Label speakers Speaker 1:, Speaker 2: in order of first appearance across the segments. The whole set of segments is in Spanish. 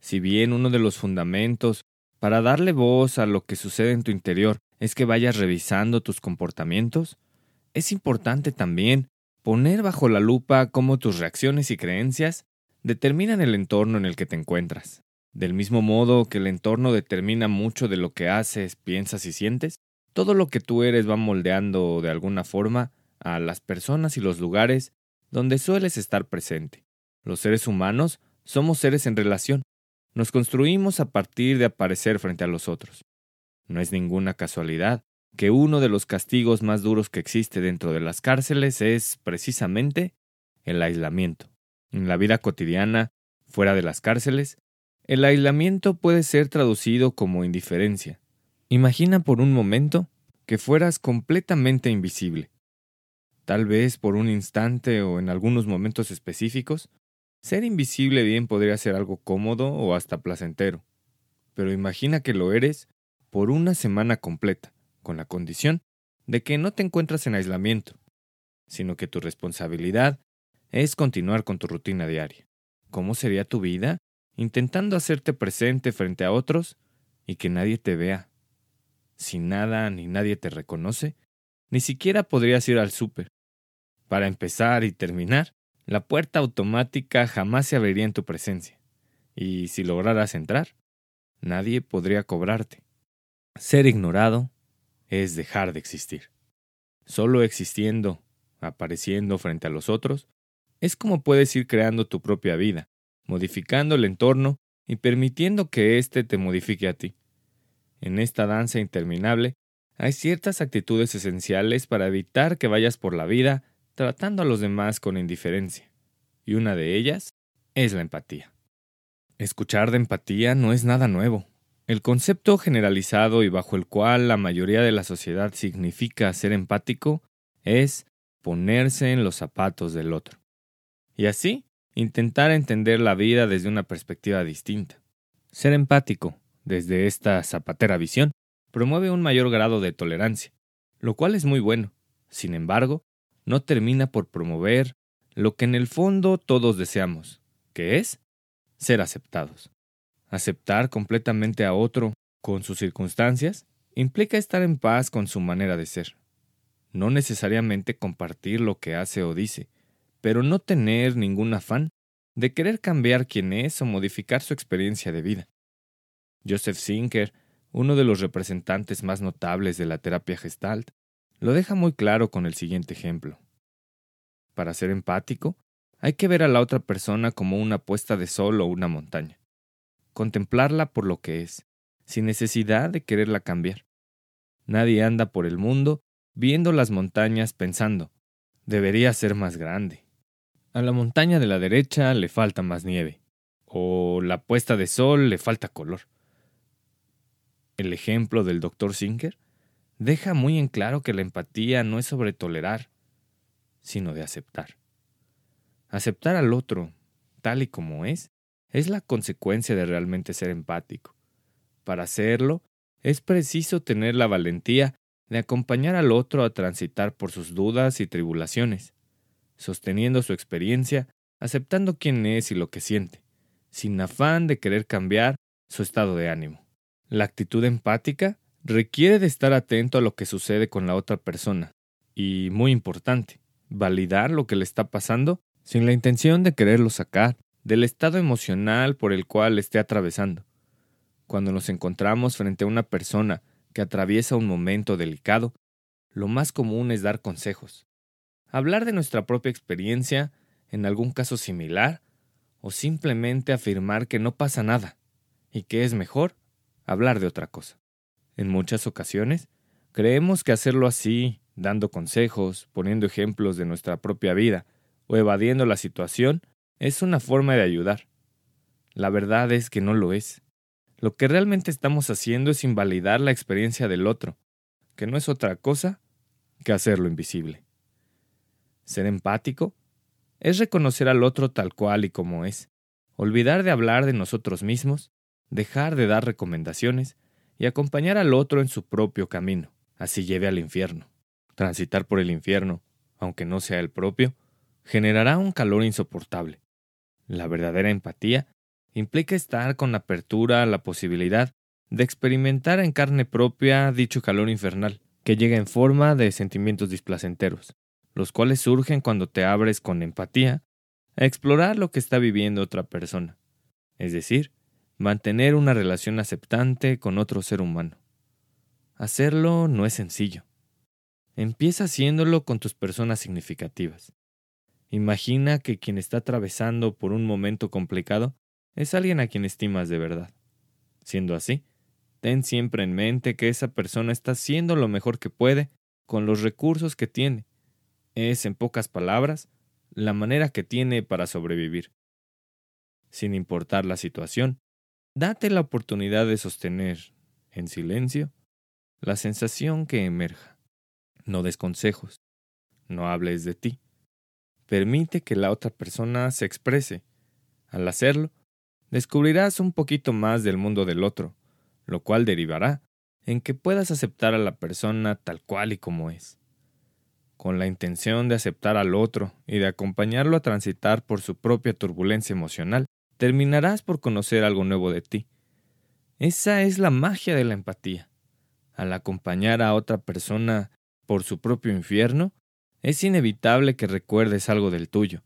Speaker 1: Si bien uno de los fundamentos para darle voz a lo que sucede en tu interior es que vayas revisando tus comportamientos, es importante también poner bajo la lupa cómo tus reacciones y creencias determinan el entorno en el que te encuentras. Del mismo modo que el entorno determina mucho de lo que haces, piensas y sientes, todo lo que tú eres va moldeando de alguna forma a las personas y los lugares donde sueles estar presente. Los seres humanos somos seres en relación, nos construimos a partir de aparecer frente a los otros. No es ninguna casualidad que uno de los castigos más duros que existe dentro de las cárceles es precisamente el aislamiento. En la vida cotidiana, fuera de las cárceles, el aislamiento puede ser traducido como indiferencia. Imagina por un momento que fueras completamente invisible. Tal vez por un instante o en algunos momentos específicos, ser invisible bien podría ser algo cómodo o hasta placentero, pero imagina que lo eres por una semana completa, con la condición de que no te encuentras en aislamiento, sino que tu responsabilidad es continuar con tu rutina diaria. ¿Cómo sería tu vida intentando hacerte presente frente a otros y que nadie te vea? Si nada ni nadie te reconoce, ni siquiera podrías ir al súper. Para empezar y terminar, la puerta automática jamás se abriría en tu presencia, y si lograras entrar, nadie podría cobrarte. Ser ignorado es dejar de existir. Solo existiendo, apareciendo frente a los otros, es como puedes ir creando tu propia vida, modificando el entorno y permitiendo que éste te modifique a ti. En esta danza interminable hay ciertas actitudes esenciales para evitar que vayas por la vida tratando a los demás con indiferencia, y una de ellas es la empatía. Escuchar de empatía no es nada nuevo. El concepto generalizado y bajo el cual la mayoría de la sociedad significa ser empático es ponerse en los zapatos del otro. Y así, intentar entender la vida desde una perspectiva distinta. Ser empático, desde esta zapatera visión, promueve un mayor grado de tolerancia, lo cual es muy bueno. Sin embargo, no termina por promover lo que en el fondo todos deseamos, que es ser aceptados. Aceptar completamente a otro con sus circunstancias implica estar en paz con su manera de ser. No necesariamente compartir lo que hace o dice, pero no tener ningún afán de querer cambiar quién es o modificar su experiencia de vida. Joseph Sinker, uno de los representantes más notables de la terapia gestalt, lo deja muy claro con el siguiente ejemplo. Para ser empático, hay que ver a la otra persona como una puesta de sol o una montaña. Contemplarla por lo que es, sin necesidad de quererla cambiar. Nadie anda por el mundo viendo las montañas pensando, debería ser más grande. A la montaña de la derecha le falta más nieve, o la puesta de sol le falta color. El ejemplo del doctor Singer deja muy en claro que la empatía no es sobre tolerar, sino de aceptar. Aceptar al otro, tal y como es, es la consecuencia de realmente ser empático. Para hacerlo, es preciso tener la valentía de acompañar al otro a transitar por sus dudas y tribulaciones, sosteniendo su experiencia, aceptando quién es y lo que siente, sin afán de querer cambiar su estado de ánimo. La actitud empática requiere de estar atento a lo que sucede con la otra persona y, muy importante, validar lo que le está pasando sin la intención de quererlo sacar del estado emocional por el cual esté atravesando. Cuando nos encontramos frente a una persona que atraviesa un momento delicado, lo más común es dar consejos, hablar de nuestra propia experiencia en algún caso similar o simplemente afirmar que no pasa nada y que es mejor hablar de otra cosa. En muchas ocasiones, creemos que hacerlo así, dando consejos, poniendo ejemplos de nuestra propia vida o evadiendo la situación, es una forma de ayudar. La verdad es que no lo es. Lo que realmente estamos haciendo es invalidar la experiencia del otro, que no es otra cosa que hacerlo invisible. Ser empático es reconocer al otro tal cual y como es, olvidar de hablar de nosotros mismos, dejar de dar recomendaciones y acompañar al otro en su propio camino, así lleve al infierno. Transitar por el infierno, aunque no sea el propio, generará un calor insoportable. La verdadera empatía implica estar con apertura a la posibilidad de experimentar en carne propia dicho calor infernal, que llega en forma de sentimientos displacenteros, los cuales surgen cuando te abres con empatía a explorar lo que está viviendo otra persona, es decir, mantener una relación aceptante con otro ser humano. Hacerlo no es sencillo. Empieza haciéndolo con tus personas significativas. Imagina que quien está atravesando por un momento complicado es alguien a quien estimas de verdad. Siendo así, ten siempre en mente que esa persona está haciendo lo mejor que puede con los recursos que tiene es, en pocas palabras, la manera que tiene para sobrevivir. Sin importar la situación, date la oportunidad de sostener, en silencio, la sensación que emerja. No des consejos, no hables de ti. Permite que la otra persona se exprese. Al hacerlo, descubrirás un poquito más del mundo del otro, lo cual derivará en que puedas aceptar a la persona tal cual y como es con la intención de aceptar al otro y de acompañarlo a transitar por su propia turbulencia emocional, terminarás por conocer algo nuevo de ti. Esa es la magia de la empatía. Al acompañar a otra persona por su propio infierno, es inevitable que recuerdes algo del tuyo,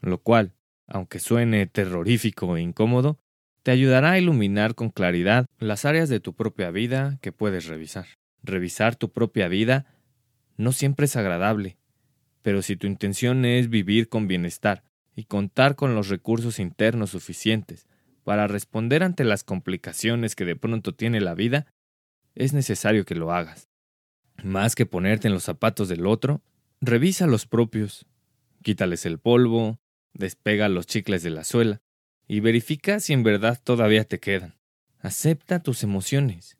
Speaker 1: lo cual, aunque suene terrorífico e incómodo, te ayudará a iluminar con claridad las áreas de tu propia vida que puedes revisar. Revisar tu propia vida no siempre es agradable, pero si tu intención es vivir con bienestar y contar con los recursos internos suficientes para responder ante las complicaciones que de pronto tiene la vida, es necesario que lo hagas. Más que ponerte en los zapatos del otro, revisa los propios, quítales el polvo, despega los chicles de la suela y verifica si en verdad todavía te quedan. Acepta tus emociones.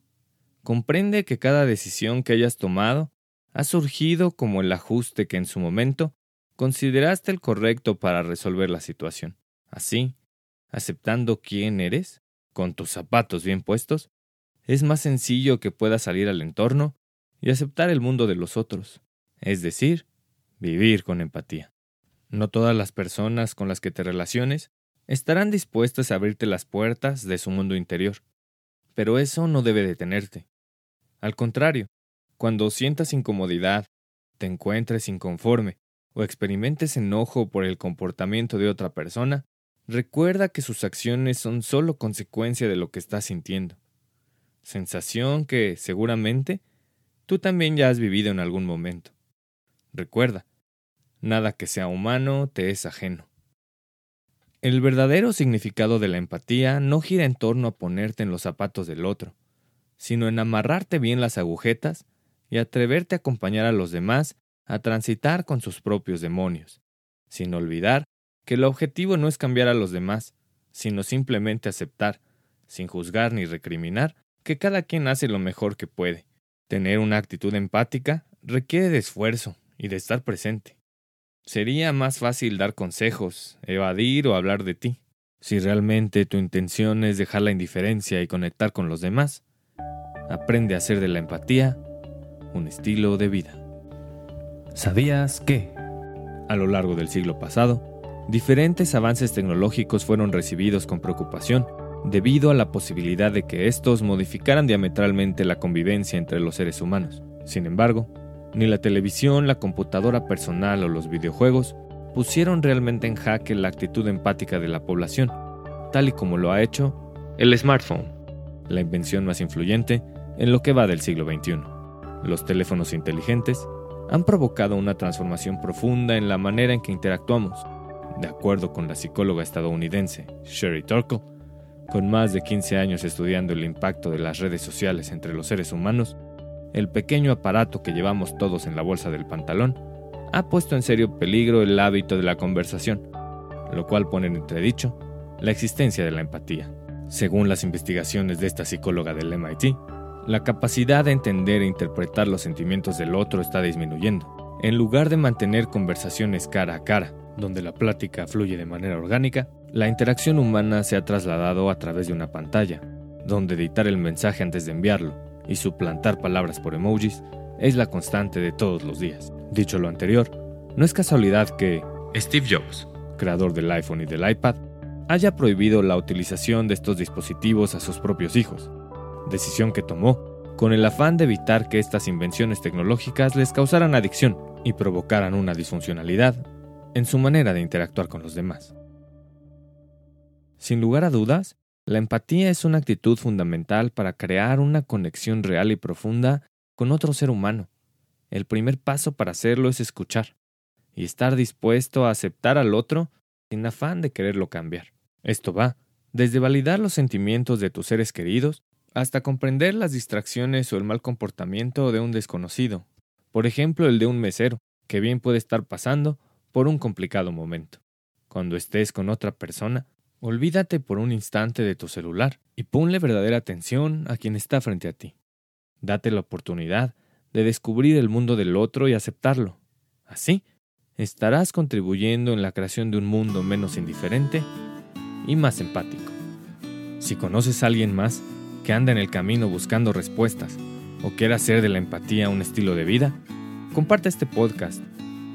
Speaker 1: Comprende que cada decisión que hayas tomado ha surgido como el ajuste que en su momento consideraste el correcto para resolver la situación. Así, aceptando quién eres, con tus zapatos bien puestos, es más sencillo que puedas salir al entorno y aceptar el mundo de los otros, es decir, vivir con empatía. No todas las personas con las que te relaciones estarán dispuestas a abrirte las puertas de su mundo interior, pero eso no debe detenerte. Al contrario, cuando sientas incomodidad, te encuentres inconforme o experimentes enojo por el comportamiento de otra persona, recuerda que sus acciones son solo consecuencia de lo que estás sintiendo. Sensación que, seguramente, tú también ya has vivido en algún momento. Recuerda, nada que sea humano te es ajeno. El verdadero significado de la empatía no gira en torno a ponerte en los zapatos del otro, sino en amarrarte bien las agujetas y atreverte a acompañar a los demás a transitar con sus propios demonios, sin olvidar que el objetivo no es cambiar a los demás, sino simplemente aceptar, sin juzgar ni recriminar, que cada quien hace lo mejor que puede. Tener una actitud empática requiere de esfuerzo y de estar presente. Sería más fácil dar consejos, evadir o hablar de ti. Si realmente tu intención es dejar la indiferencia y conectar con los demás, aprende a hacer de la empatía un estilo de vida. ¿Sabías que? A lo largo del siglo pasado, diferentes avances tecnológicos fueron recibidos con preocupación debido a la posibilidad de que estos modificaran diametralmente la convivencia entre los seres humanos. Sin embargo, ni la televisión, la computadora personal o los videojuegos pusieron realmente en jaque la actitud empática de la población, tal y como lo ha hecho el smartphone, la invención más influyente en lo que va del siglo XXI. Los teléfonos inteligentes han provocado una transformación profunda en la manera en que interactuamos. De acuerdo con la psicóloga estadounidense Sherry Turkle, con más de 15 años estudiando el impacto de las redes sociales entre los seres humanos, el pequeño aparato que llevamos todos en la bolsa del pantalón ha puesto en serio peligro el hábito de la conversación, lo cual pone en entredicho la existencia de la empatía. Según las investigaciones de esta psicóloga del MIT, la capacidad de entender e interpretar los sentimientos del otro está disminuyendo. En lugar de mantener conversaciones cara a cara, donde la plática fluye de manera orgánica, la interacción humana se ha trasladado a través de una pantalla, donde editar el mensaje antes de enviarlo y suplantar palabras por emojis es la constante de todos los días. Dicho lo anterior, no es casualidad que Steve Jobs, creador del iPhone y del iPad, haya prohibido la utilización de estos dispositivos a sus propios hijos, decisión que tomó con el afán de evitar que estas invenciones tecnológicas les causaran adicción y provocaran una disfuncionalidad en su manera de interactuar con los demás. Sin lugar a dudas, la empatía es una actitud fundamental para crear una conexión real y profunda con otro ser humano. El primer paso para hacerlo es escuchar y estar dispuesto a aceptar al otro sin afán de quererlo cambiar. Esto va desde validar los sentimientos de tus seres queridos hasta comprender las distracciones o el mal comportamiento de un desconocido, por ejemplo el de un mesero, que bien puede estar pasando por un complicado momento. Cuando estés con otra persona, olvídate por un instante de tu celular y ponle verdadera atención a quien está frente a ti. Date la oportunidad de descubrir el mundo del otro y aceptarlo. Así, estarás contribuyendo en la creación de un mundo menos indiferente y más empático. Si conoces a alguien más que anda en el camino buscando respuestas o quiere hacer de la empatía un estilo de vida, comparte este podcast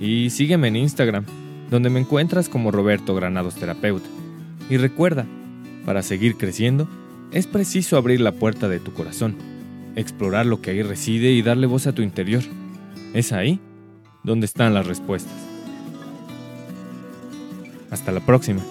Speaker 1: y sígueme en Instagram, donde me encuentras como Roberto Granados Terapeuta. Y recuerda, para seguir creciendo, es preciso abrir la puerta de tu corazón, explorar lo que ahí reside y darle voz a tu interior. Es ahí donde están las respuestas. Hasta la próxima.